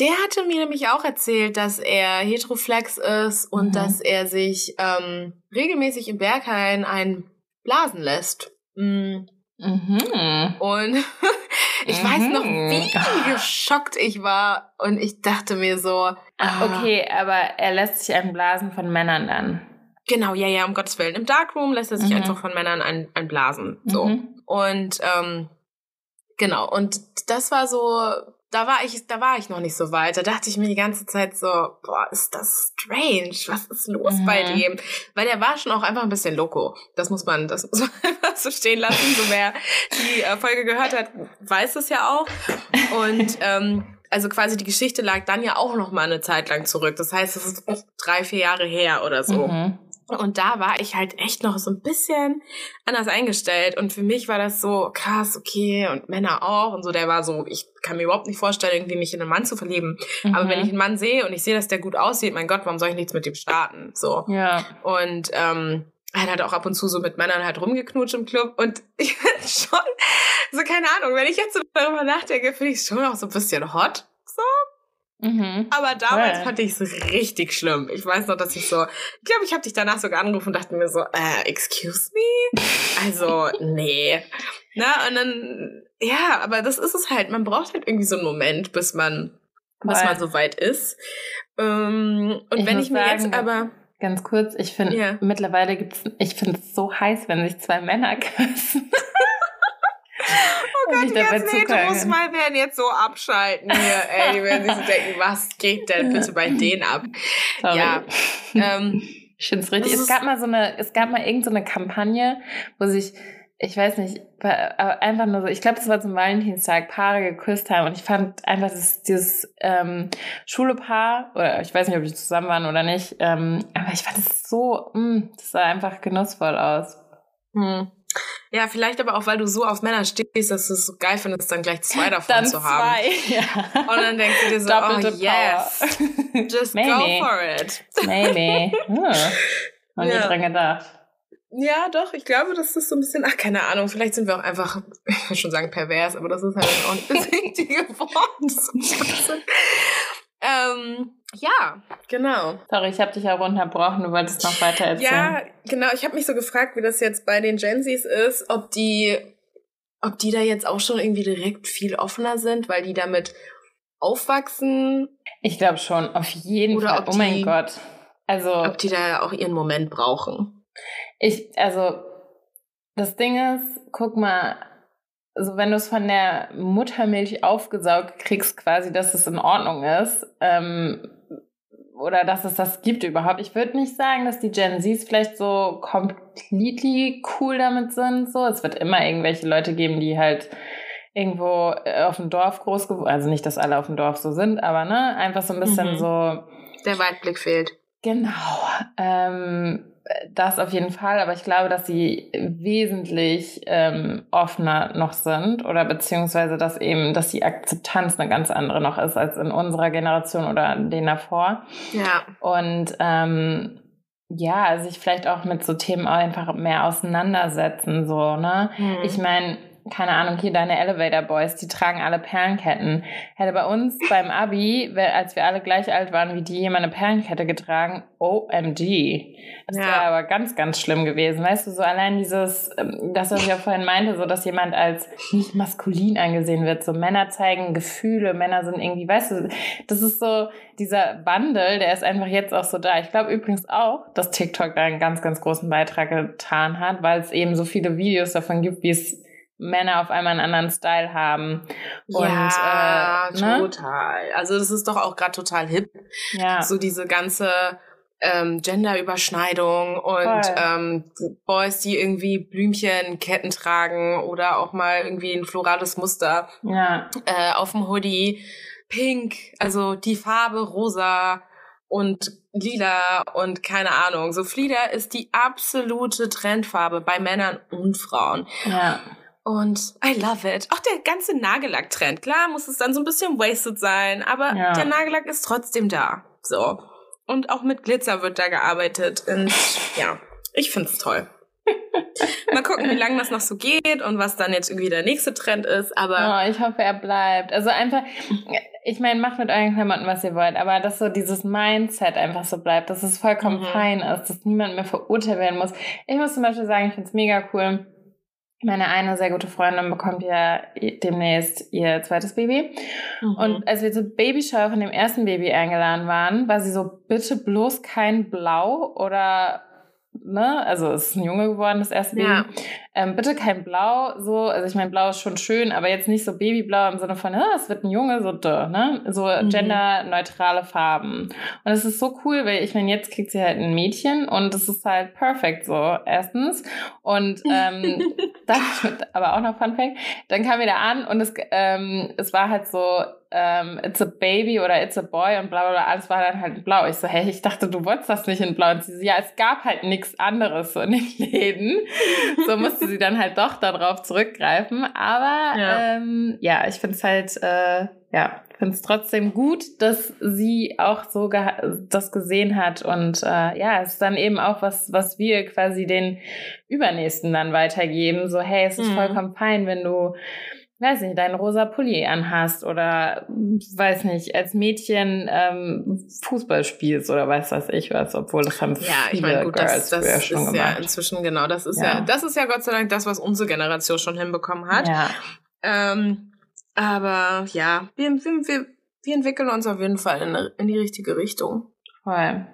der hatte mir nämlich auch erzählt, dass er heteroflex ist und mhm. dass er sich ähm, regelmäßig im Berghain einblasen lässt. Mhm. Mhm. Und ich mhm. weiß noch, mhm. wie geschockt ich war. Und ich dachte mir so. Ach, okay, aber er lässt sich einblasen von Männern dann. Genau, ja, ja, um Gottes Willen. Im Darkroom lässt er sich mhm. einfach von Männern ein, einblasen. So. Mhm. Und ähm, genau, und das war so da war ich, da war ich noch nicht so weit. Da dachte ich mir die ganze Zeit so, boah, ist das strange. Was ist los mhm. bei dem? Weil der war schon auch einfach ein bisschen loco. Das muss man, das muss man so stehen lassen. So wer die äh, Folge gehört hat, weiß es ja auch. Und ähm, also quasi die Geschichte lag dann ja auch noch mal eine Zeit lang zurück. Das heißt, es ist drei, vier Jahre her oder so. Mhm. Und da war ich halt echt noch so ein bisschen anders eingestellt. Und für mich war das so krass, okay, und Männer auch. Und so, der war so, ich kann mir überhaupt nicht vorstellen, irgendwie mich in einen Mann zu verlieben. Mhm. Aber wenn ich einen Mann sehe und ich sehe, dass der gut aussieht, mein Gott, warum soll ich nichts mit dem starten? So. Ja. Und ähm, er hat auch ab und zu so mit Männern halt rumgeknutscht im Club. Und ich finde schon, so keine Ahnung, wenn ich jetzt so darüber nachdenke, finde ich es schon auch so ein bisschen hot. So. Mhm. Aber damals cool. fand ich es richtig schlimm. Ich weiß noch, dass ich so, ich glaube, ich habe dich danach sogar angerufen und dachte mir so, äh, excuse me? Also, nee. Na, und dann, ja, aber das ist es halt. Man braucht halt irgendwie so einen Moment, bis man, cool. bis man so weit ist. Ähm, und ich wenn ich mir sagen, jetzt aber Ganz kurz, ich finde, ja. mittlerweile gibt's, ich finde es so heiß, wenn sich zwei Männer küssen. Oh Gott, die ganzen Heteros mal werden jetzt so abschalten hier, ey, die werden sich so denken, was geht denn bitte bei denen ab? Sorry. Ja, ähm, ich finde es richtig. Es gab mal so eine, es gab mal irgendeine so Kampagne, wo sich, ich weiß nicht, einfach nur so, ich glaube, das war zum Valentinstag, Paare geküsst haben und ich fand einfach das, dieses ähm, Schulepaar, oder ich weiß nicht, ob die zusammen waren oder nicht, ähm, aber ich fand es so, mh, mm, das sah einfach genussvoll aus. Hm. Ja, vielleicht aber auch, weil du so auf Männer stehst, dass du es so geil findest, dann gleich zwei davon Dann zu zwei, haben. ja. Und dann denkst du dir so, Doppelte oh yes, just Maybe. go for it. Maybe. Hm. Noch nie Ja. dran gedacht. Ja, doch, ich glaube, das ist so ein bisschen, ach, keine Ahnung, vielleicht sind wir auch einfach, ich will schon sagen pervers, aber das ist halt auch nicht das richtige Wort. ähm, ja, genau. Sorry, ich habe dich auch unterbrochen. Du wolltest noch weiter erzählen. Ja, genau. Ich habe mich so gefragt, wie das jetzt bei den Gen Zs ist, ob die, ob die da jetzt auch schon irgendwie direkt viel offener sind, weil die damit aufwachsen, Ich glaube schon, auf jeden Oder Fall. Oh mein die- Gott. Also, ob die da auch ihren Moment brauchen. Ich, also, das Ding ist, guck mal, also wenn du es von der Muttermilch aufgesaugt kriegst, quasi, dass es in Ordnung ist, ähm, oder dass es das gibt überhaupt. Ich würde nicht sagen, dass die Gen Zs vielleicht so completely cool damit sind. So, es wird immer irgendwelche Leute geben, die halt irgendwo äh, auf dem Dorf groß geworden, also nicht, dass alle auf dem Dorf so sind, aber ne, einfach so ein bisschen Mhm. so Der Weitblick fehlt. Genau, ähm, das auf jeden Fall, aber ich glaube, dass sie wesentlich ähm, offener noch sind oder beziehungsweise dass eben, dass die Akzeptanz eine ganz andere noch ist als in unserer Generation oder den davor. Ja. Und ähm, ja, sich vielleicht auch mit so Themen einfach mehr auseinandersetzen, so, ne? Hm. Ich meine, keine Ahnung, hier deine Elevator Boys, die tragen alle Perlenketten. Hätte bei uns beim Abi, als wir alle gleich alt waren wie die, jemand eine Perlenkette getragen, OMG. Das Ja. wäre aber ganz, ganz schlimm gewesen. Weißt du, so allein dieses, ähm, das, was ich auch vorhin meinte, so, dass jemand als nicht maskulin angesehen wird. So Männer zeigen Gefühle, Männer sind irgendwie, weißt du, das ist so, dieser Wandel, der ist einfach jetzt auch so da. Ich glaube übrigens auch, dass TikTok da einen ganz, ganz großen Beitrag getan hat, weil es eben so viele Videos davon gibt, wie es Männer auf einmal einen anderen Style haben. Und, ja, äh, ne? total. Also das ist doch auch gerade total hip. Ja. So diese ganze ähm, Gender-Überschneidung und Voll. ähm, Boys, die irgendwie Blümchen, Ketten tragen oder auch mal irgendwie ein florales Muster ja. äh, auf dem Hoodie. Pink, also die Farbe rosa und lila und keine Ahnung. So Flieder ist die absolute Trendfarbe bei Männern und Frauen. Ja. Und I love it. Auch der ganze Nagellack-Trend. Klar muss es dann so ein bisschen wasted sein, aber Ja. der Nagellack ist trotzdem da. So. Und auch mit Glitzer wird da gearbeitet. Und ja, ich find's toll. Mal gucken, wie lange das noch so geht und was dann jetzt irgendwie der nächste Trend ist. Aber Oh, ich hoffe, er bleibt. Also einfach, ich meine, macht mit euren Klamotten, was ihr wollt, aber dass so dieses Mindset einfach so bleibt, dass es vollkommen Mhm. fein ist, dass niemand mehr verurteilt werden muss. Ich muss zum Beispiel sagen, ich finde es mega cool. Meine eine sehr gute Freundin bekommt ja demnächst ihr zweites Baby. Mhm. Und als wir zur Babyshower von dem ersten Baby eingeladen waren, war sie so, bitte bloß kein Blau oder, ne, also es ist ein Junge geworden, das erste Baby. Ähm, bitte kein Blau, so, also ich meine, Blau ist schon schön, aber jetzt nicht so Babyblau im Sinne von, ah, es wird ein Junge, so, duh, ne? So Mhm. genderneutrale Farben. Und es ist so cool, weil ich meine, jetzt kriegt sie halt ein Mädchen und es ist halt perfekt so, erstens. Und ähm, dann, aber auch noch Fun Fact, dann kam wir da an und es, ähm, es war halt so, ähm, it's a baby oder it's a boy und bla bla bla, alles war dann halt in blau. Ich so, hey, ich dachte, du wolltest das nicht in blau. Und sie so, ja, es gab halt nichts anderes so in den Läden. So musste sie dann halt doch darauf zurückgreifen. Aber Ja. ähm, ja, ich finde es halt, äh, ja, finde es trotzdem gut, dass sie auch so das gesehen hat. Und äh, ja, es ist dann eben auch was, was wir quasi den Übernächsten dann weitergeben. So, hey, es ist Mhm. vollkommen fein, wenn du weiß nicht, deinen rosa Pulli anhast oder weiß nicht, als Mädchen ähm, Fußball spielst oder weiß was ich was, obwohl das haben Ja, ich viele meine, gut, Girls das, das früher ist schon ja gemacht. inzwischen genau, das ist ja. Ja. das ist ja Gott sei Dank das, was unsere Generation schon hinbekommen hat. Ja, Ähm, aber ja, wir, wir, wir, wir entwickeln uns auf jeden Fall in, in die richtige Richtung. voll.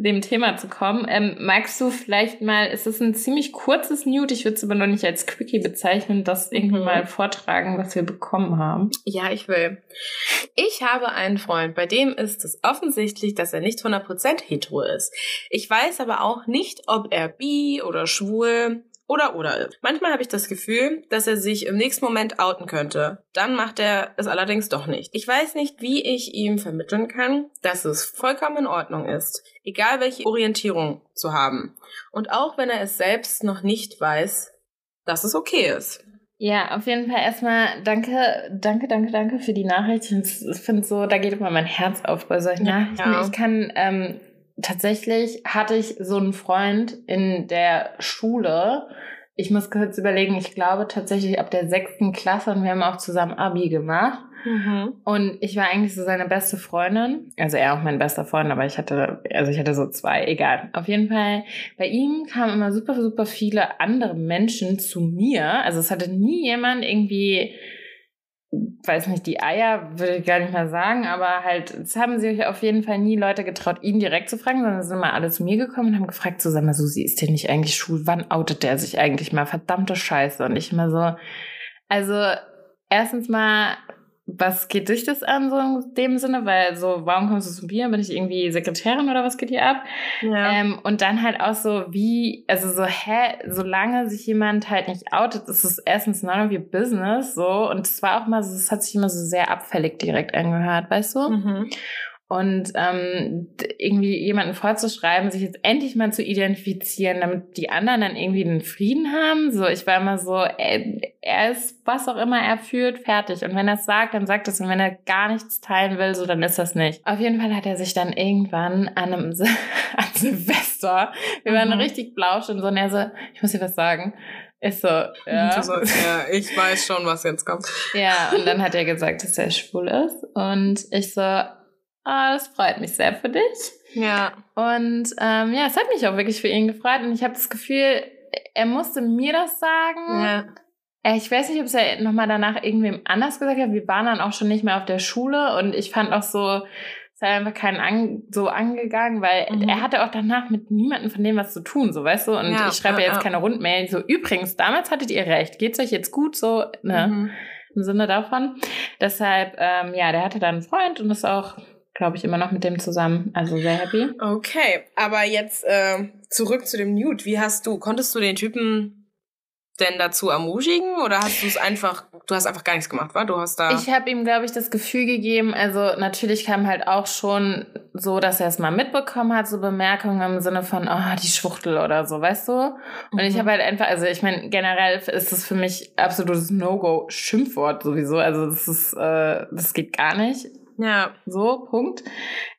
Dem Thema zu kommen, ähm, magst du vielleicht mal, es ist ein ziemlich kurzes Nude, ich würde es aber noch nicht als Quickie bezeichnen, das irgendwie Mhm. mal vortragen, was wir bekommen haben. Ja, ich will. Ich habe einen Freund, bei dem ist es offensichtlich, dass er nicht 100% hetero ist. Ich weiß aber auch nicht, ob er bi oder schwul oder oder ist. Manchmal habe ich das Gefühl, dass er sich im nächsten Moment outen könnte. Dann macht er es allerdings doch nicht. Ich weiß nicht, wie ich ihm vermitteln kann, dass es vollkommen in Ordnung ist, egal welche Orientierung zu haben. Und auch wenn er es selbst noch nicht weiß, dass es okay ist. Ja, auf jeden Fall erstmal danke, danke, danke, danke für die Nachricht. Ich finde so, da geht immer mein Herz auf bei solchen Nachrichten. Ja. Ich kann ähm, tatsächlich hatte ich so einen Freund in der Schule. Ich muss kurz überlegen, ich glaube tatsächlich ab der sechsten Klasse und wir haben auch zusammen Abi gemacht. Mhm. Und ich war eigentlich so seine beste Freundin. Also er auch mein bester Freund, aber ich hatte, also ich hatte so zwei, egal. Auf jeden Fall, bei ihm kamen immer super, super viele andere Menschen zu mir. Also es hatte nie jemand irgendwie weiß nicht, die Eier würde ich gar nicht mal sagen, aber halt, es haben sich auf jeden Fall nie Leute getraut, ihn direkt zu fragen, sondern sind mal alle zu mir gekommen und haben gefragt, so, sag mal, Susi, ist der nicht eigentlich schwul? Wann outet der sich eigentlich mal? Verdammte Scheiße. Und ich immer so, also, erstens mal was geht dich das an, so in dem Sinne? Weil so, warum kommst du zu mir? Bin ich irgendwie Sekretärin oder was geht hier ab? Ja. Ähm, und dann halt auch so, wie, also so, hä, solange sich jemand halt nicht outet, ist es erstens none of your business, so. Und es war auch mal so, es hat sich immer so sehr abfällig direkt angehört, weißt du? Mhm. Und ähm, irgendwie jemanden vorzuschreiben, sich jetzt endlich mal zu identifizieren, damit die anderen dann irgendwie den Frieden haben. So, ich war immer so, er, er ist, was auch immer er fühlt, fertig. Und wenn er es sagt, dann sagt es. Und wenn er gar nichts teilen will, so, dann ist das nicht. Auf jeden Fall hat er sich dann irgendwann an einem Sil an Silvester, wir waren mhm. richtig blausch und so, und er so, ich muss dir was sagen. Ist so, ja. So, ja, ich weiß schon, was jetzt kommt. Ja, und dann hat er gesagt, dass er schwul ist. Und ich so, Ah, das freut mich sehr für dich. Ja. Und ähm, ja, es hat mich auch wirklich für ihn gefreut. Und ich habe das Gefühl, er musste mir das sagen. Ja. Äh, ich weiß nicht, ob es ja nochmal danach irgendwem anders gesagt hat. Wir waren dann auch schon nicht mehr auf der Schule und ich fand auch so, es hat einfach keinen an, so angegangen, weil mhm. er hatte auch danach mit niemandem von dem was zu tun, so weißt du. Und ja, ich schreibe ja, jetzt ja. keine Rundmail. So, übrigens, damals hattet ihr recht. Geht's euch jetzt gut? So, ne? Mhm. Im Sinne davon. Deshalb, ähm, ja, der hatte dann einen Freund und ist auch glaube ich, immer noch mit dem zusammen. Also sehr happy. Okay, aber jetzt äh, zurück zu dem Nude. Wie hast du, konntest du den Typen denn dazu ermutigen oder hast du es einfach, du hast einfach gar nichts gemacht, wa? Du hast da. Ich habe ihm, glaube ich, das Gefühl gegeben, also natürlich kam halt auch schon so, dass er es mal mitbekommen hat, so Bemerkungen im Sinne von, oh, die Schwuchtel oder so, weißt du? Und mhm. ich habe halt einfach, also ich meine, generell ist es für mich absolutes No-Go-Schimpfwort sowieso. Also das ist, äh, das geht gar nicht. Ja. So, Punkt.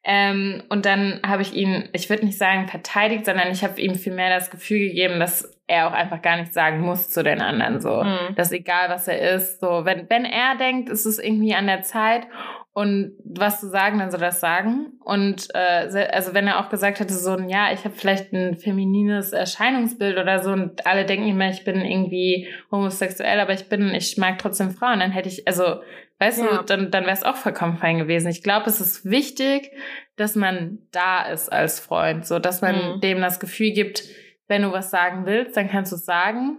Ähm, und dann habe ich ihn, ich würde nicht sagen verteidigt, sondern ich habe ihm vielmehr das Gefühl gegeben, dass er auch einfach gar nichts sagen muss zu den anderen. So, mhm. dass egal was er ist, so, wenn, wenn er denkt, ist es irgendwie an der Zeit und was zu sagen, dann soll er das sagen. Und äh, also wenn er auch gesagt hätte, so ein ja, ich habe vielleicht ein feminines Erscheinungsbild oder so und alle denken immer, ich bin irgendwie homosexuell, aber ich bin, ich mag trotzdem Frauen, dann hätte ich, also Weißt ja. du, dann, dann wäre es auch vollkommen fein gewesen. Ich glaube, es ist wichtig, dass man da ist als Freund, so dass man mhm. dem das Gefühl gibt, wenn du was sagen willst, dann kannst du es sagen.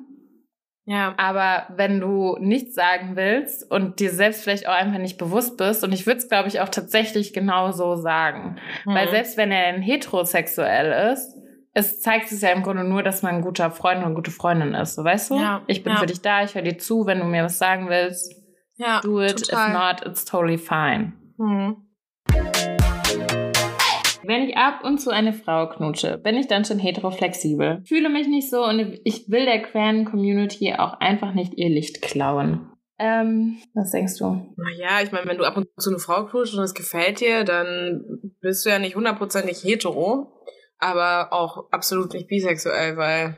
Ja. Aber wenn du nichts sagen willst und dir selbst vielleicht auch einfach nicht bewusst bist, und ich würde es, glaube ich, auch tatsächlich genau so sagen. Mhm. Weil selbst wenn er heterosexuell ist, es zeigt es ja im Grunde nur, dass man ein guter Freund und eine gute Freundin ist. So weißt du? Ja. Ich bin ja. für dich da, ich höre dir zu, wenn du mir was sagen willst. Ja, Do it. Total. If not, it's totally fine. Mhm. Wenn ich ab und zu eine Frau knutsche, bin ich dann schon heteroflexibel. Fühle mich nicht so und ich will der queeren Community auch einfach nicht ihr Licht klauen. Ähm, was denkst du? Naja, ich meine, wenn du ab und zu eine Frau knutschst und es gefällt dir, dann bist du ja nicht hundertprozentig hetero, aber auch absolut nicht bisexuell, weil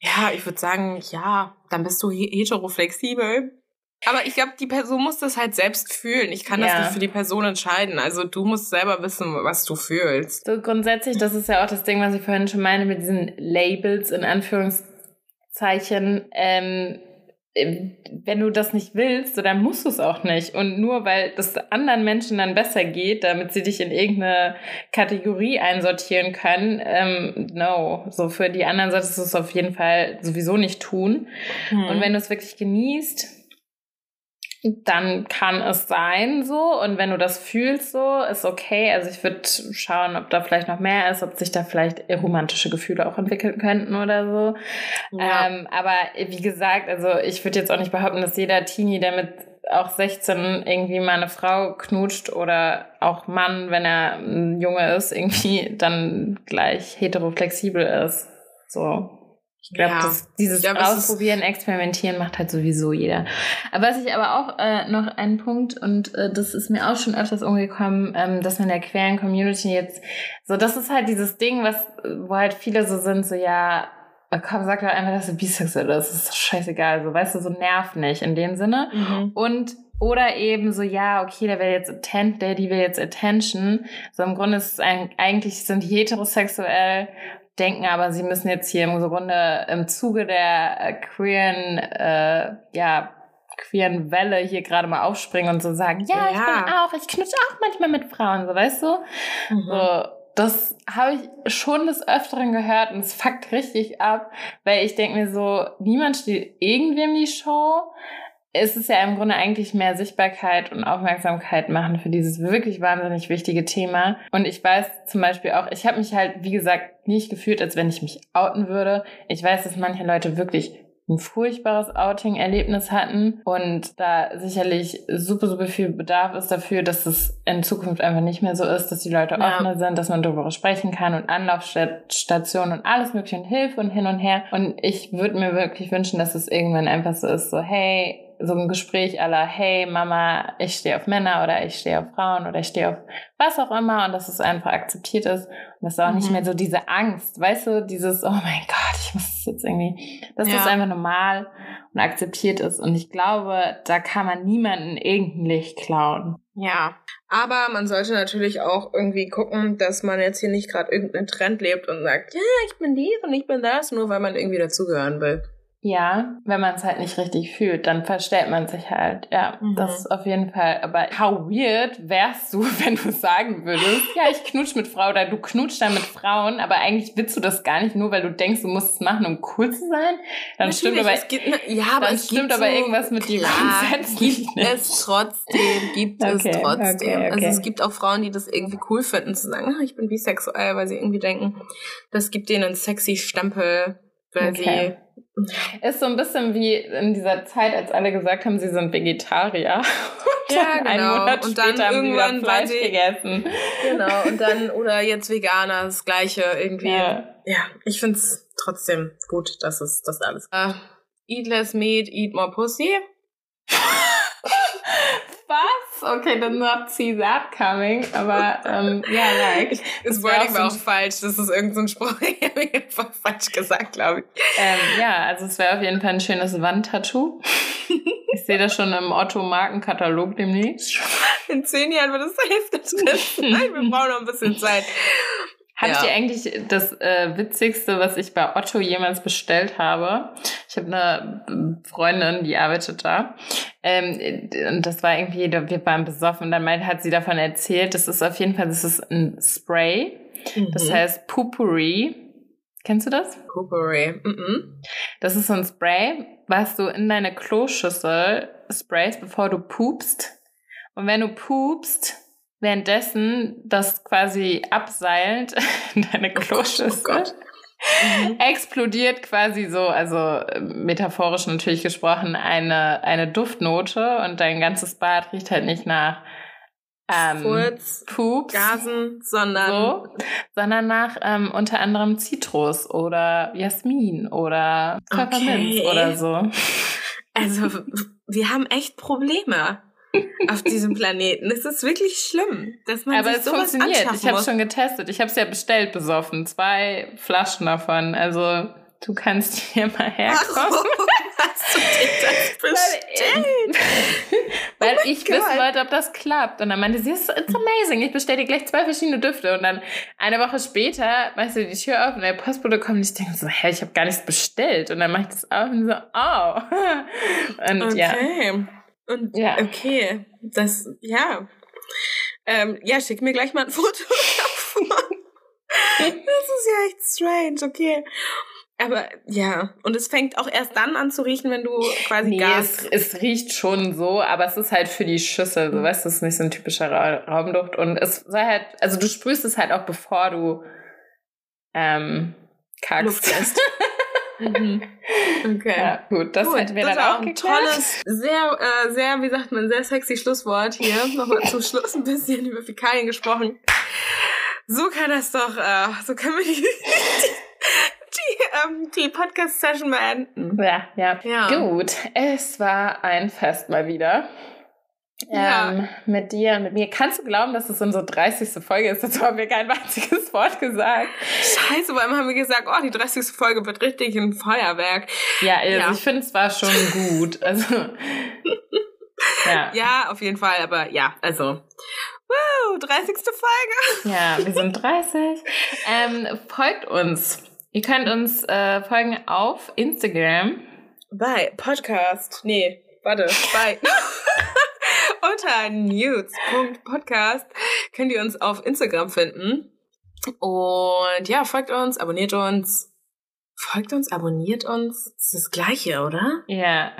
ja, ich würde sagen, ja, dann bist du heteroflexibel. Aber ich glaube, die Person muss das halt selbst fühlen. Ich kann ja. das nicht für die Person entscheiden. Also du musst selber wissen, was du fühlst. So grundsätzlich, das ist ja auch das Ding, was ich vorhin schon meine mit diesen Labels in Anführungszeichen. Ähm, wenn du das nicht willst, so, dann musst du es auch nicht. Und nur weil das anderen Menschen dann besser geht, damit sie dich in irgendeine Kategorie einsortieren können, ähm, no. So für die anderen solltest du es auf jeden Fall sowieso nicht tun. Hm. Und wenn du es wirklich genießt, dann kann es sein so. Und wenn du das fühlst so, ist okay. Also ich würde schauen, ob da vielleicht noch mehr ist, ob sich da vielleicht romantische Gefühle auch entwickeln könnten oder so. Ja. Ähm, aber wie gesagt, also ich würde jetzt auch nicht behaupten, dass jeder Teenie, der mit auch 16 irgendwie mal eine Frau knutscht oder auch Mann, wenn er ein Junge ist, irgendwie dann gleich heteroflexibel ist. So. Ich glaube, ja. dieses glaub, Ausprobieren, Experimentieren macht halt sowieso jeder. Aber was ich aber auch äh, noch einen Punkt, und äh, das ist mir auch schon öfters umgekommen, ähm, dass man der queeren Community jetzt, so das ist halt dieses Ding, was, wo halt viele so sind, so ja, komm, sag doch einfach, dass du bisexuell bist, das ist scheißegal, so weißt du, so nervt nicht in dem Sinne. Mhm. Und oder eben so, ja, okay, der will jetzt Attention, der, die will jetzt Attention. So im Grunde ist es ein, eigentlich sind heterosexuell denken aber, sie müssen jetzt hier im Grunde im Zuge der äh, queeren, äh, ja, queeren Welle hier gerade mal aufspringen und so sagen, ja, ja. ich bin auch, ich knutsche auch manchmal mit Frauen, so weißt du? Mhm. So, das habe ich schon des Öfteren gehört und es fuckt richtig ab, weil ich denke mir so, niemand steht irgendwie in die Show ist es ja im Grunde eigentlich mehr Sichtbarkeit und Aufmerksamkeit machen für dieses wirklich wahnsinnig wichtige Thema. Und ich weiß zum Beispiel auch, ich habe mich halt, wie gesagt, nicht gefühlt, als wenn ich mich outen würde. Ich weiß, dass manche Leute wirklich ein furchtbares Outing-Erlebnis hatten und da sicherlich super, super viel Bedarf ist dafür, dass es in Zukunft einfach nicht mehr so ist, dass die Leute ja. offener sind, dass man darüber sprechen kann und Anlaufstationen und alles mögliche und Hilfe und hin und her. Und ich würde mir wirklich wünschen, dass es irgendwann einfach so ist, so hey, so ein Gespräch aller, hey Mama, ich stehe auf Männer oder ich stehe auf Frauen oder ich stehe auf was auch immer und dass es einfach akzeptiert ist und dass auch mhm. nicht mehr so diese Angst, weißt du, dieses, oh mein Gott, ich muss das jetzt irgendwie, dass ja. das einfach normal und akzeptiert ist und ich glaube, da kann man niemanden irgendein Licht klauen. Ja, aber man sollte natürlich auch irgendwie gucken, dass man jetzt hier nicht gerade irgendeinen Trend lebt und sagt, ja, ich bin dies und ich bin das, nur weil man irgendwie dazugehören will. Ja, wenn man es halt nicht richtig fühlt, dann verstellt man sich halt. Ja, mhm. das ist auf jeden Fall. Aber how weird wärst du, wenn du sagen würdest, ja, ich knutsch mit Frau oder du knutschst dann mit Frauen, aber eigentlich willst du das gar nicht nur, weil du denkst, du musst es machen, um cool zu sein. Dann Natürlich, stimmt aber, es gibt, ja, aber dann es stimmt aber so, irgendwas mit dir grundsätzlich gibt nicht. es trotzdem, gibt okay, es trotzdem. Okay, okay. Also es gibt auch Frauen, die das irgendwie cool finden, zu sagen, ah, ich bin bisexuell, weil sie irgendwie denken, das gibt denen einen sexy Stempel, weil sie ist so ein bisschen wie in dieser Zeit, als alle gesagt haben, sie sind Vegetarier. ja, genau. und dann irgendwann Fleisch sie, gegessen. Genau, und dann, oder jetzt Veganer, das Gleiche irgendwie. Ja, ja ich find's trotzdem gut, dass es das alles. Uh, eat less meat, eat more pussy. Was? Okay, dann not see that coming. Aber ähm, ja, like. Das Wording war auch falsch. Das ist irgendein so Spruch. ich habe einfach falsch gesagt, glaube ich. Ähm, ja, also es wäre auf jeden Fall ein schönes Wandtattoo. ich sehe das schon im Otto-Markenkatalog demnächst. In zehn Jahren wird es zur Hälfte drin. Nein, wir brauchen noch ein bisschen Zeit. Hatte ja. ich eigentlich das äh, Witzigste, was ich bei Otto jemals bestellt habe? Ich habe eine Freundin, die arbeitet da. Ähm, und das war irgendwie, wir waren besoffen und dann meint, hat sie davon erzählt, das ist auf jeden Fall, das ist ein Spray. Mhm. Das heißt Poopery. Kennst du das? Poopery. Mhm. Das ist so ein Spray, was du in deine Kloschüssel sprayst, bevor du pupst. Und wenn du pupst, währenddessen das quasi abseilend in deine Kloschüssel oh Gott, oh mhm. explodiert quasi so, also äh, metaphorisch natürlich gesprochen, eine, eine Duftnote und dein ganzes Bad riecht halt nicht nach ähm, Furz, Pups, Gasen, sondern, so, sondern nach ähm, unter anderem Zitrus oder Jasmin oder Pfefferminz okay. oder so. Also wir haben echt Probleme auf diesem Planeten. Es ist wirklich schlimm, dass man Aber sich es funktioniert. Ich habe schon getestet. Ich habe es ja bestellt besoffen. Zwei Flaschen davon. Also du kannst hier mal herkommen. Warum hast du dir das bestellt? Weil, oh ich wissen wollte, ob das klappt. Und dann meinte sie, it's amazing. Ich bestelle dir gleich zwei verschiedene Düfte. Und dann eine Woche später machst du die Tür auf und der Postbote kommt und ich denke so, hä, ich habe gar nichts bestellt. Und dann mache ich das auf und so, oh. Und okay. ja. Und ja. okay, das, ja. Ähm, ja, schick mir gleich mal ein Foto davon. das ist ja echt strange, okay. Aber ja, und es fängt auch erst dann an zu riechen, wenn du quasi Nee, Gas. es, es riecht schon so, aber es ist halt für die Schüssel, so weißt du, es ist nicht so ein typischer Ra Raumduft. Und es soll halt, also du sprühst es halt auch bevor du ähm, kackst. mhm. Okay. Ja, gut, das Cool. hätten wir das dann war auch ein geklärt. tolles, sehr, äh, sehr, wie sagt man, sehr sexy Schlusswort hier. Nochmal zum Schluss ein bisschen über Fäkalien gesprochen. So kann das doch, äh, so können wir die, die, die, ähm, die Podcast-Session beenden. Ja, ja, Ja. Gut, es war ein Fest mal wieder. Ja. Ähm, mit dir und mit mir. Kannst du glauben, dass es unsere 30. Folge ist? Dazu haben wir kein einziges Wort gesagt. Scheiße, vor allem haben wir gesagt, oh, die 30. Folge wird richtig ein Feuerwerk. Ja, also Ja. ich finde es war schon gut. Also, ja. Ja, auf jeden Fall, aber ja, also. Woo, 30. Folge. Ja, wir sind 30. Ähm, folgt uns. Ihr könnt uns äh, folgen auf Instagram. Bei Podcast. Nee, warte, bei. Unter news.podcast könnt ihr uns auf Instagram finden. Und ja, folgt uns, abonniert uns. Folgt uns, abonniert uns. Das ist das Gleiche, oder? Ja.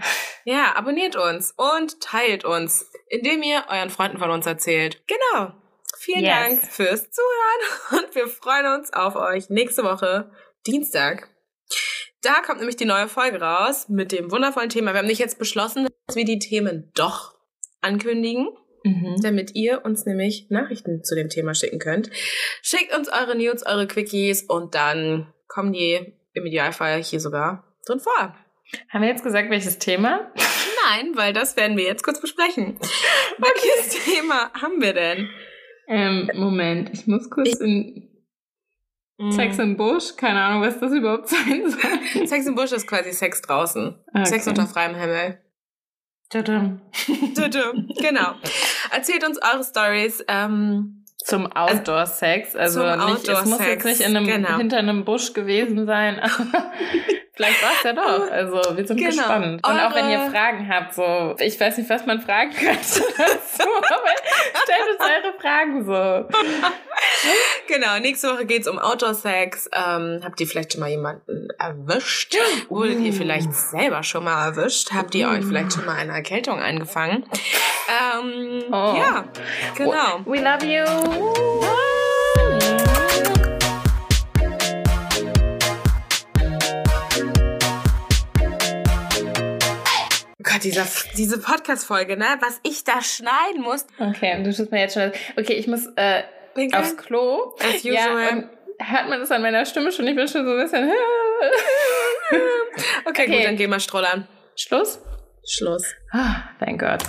Ja, abonniert uns und teilt uns, indem ihr euren Freunden von uns erzählt. Genau. Vielen Yes. Dank fürs Zuhören und wir freuen uns auf euch nächste Woche, Dienstag. Da kommt nämlich die neue Folge raus mit dem wundervollen Thema. Wir haben nicht jetzt beschlossen, dass wir die Themen doch ankündigen, Mhm. damit ihr uns nämlich Nachrichten zu dem Thema schicken könnt. Schickt uns eure News, eure Quickies und dann kommen die im Idealfall hier sogar drin vor. Haben wir jetzt gesagt, welches Thema? Nein, weil das werden wir jetzt kurz besprechen. Welches Thema haben wir denn? Ähm, Moment, ich muss kurz in Sex Mhm. im Busch. Keine Ahnung, was das überhaupt sein soll. Sex im Busch ist quasi Sex draußen. Okay. Sex unter freiem Himmel. Tadam. Tütü. genau. Erzählt uns eure Stories. Ähm, Zum Outdoor-Sex. Also nicht, es muss jetzt nicht in einem, genau. hinter einem Busch gewesen sein. Vielleicht war es ja doch. Also wir sind Genau. gespannt. Und auch wenn ihr Eure- Fragen habt, so, ich weiß nicht, was man fragen könnte aber stellt uns eure Fragen so. genau, nächste Woche geht's um Outdoor-Sex. Ähm, habt ihr vielleicht schon mal jemanden erwischt? Wurdet ihr Uh. vielleicht selber schon mal erwischt? Habt ihr euch vielleicht schon mal eine Erkältung eingefangen? Ähm, Oh. Ja, genau. We love you. Oh Gott, dieser, diese Podcast-Folge, ne? Was ich da schneiden muss. Okay, du tust mir jetzt schon. Okay, ich muss äh, Pinkeln? aufs Klo. As Ja, usual. und hört man das an meiner Stimme schon? Ich bin schon so ein bisschen. Okay, Okay. gut, dann gehen wir strollern. Schluss? Schluss. Ah, thank God.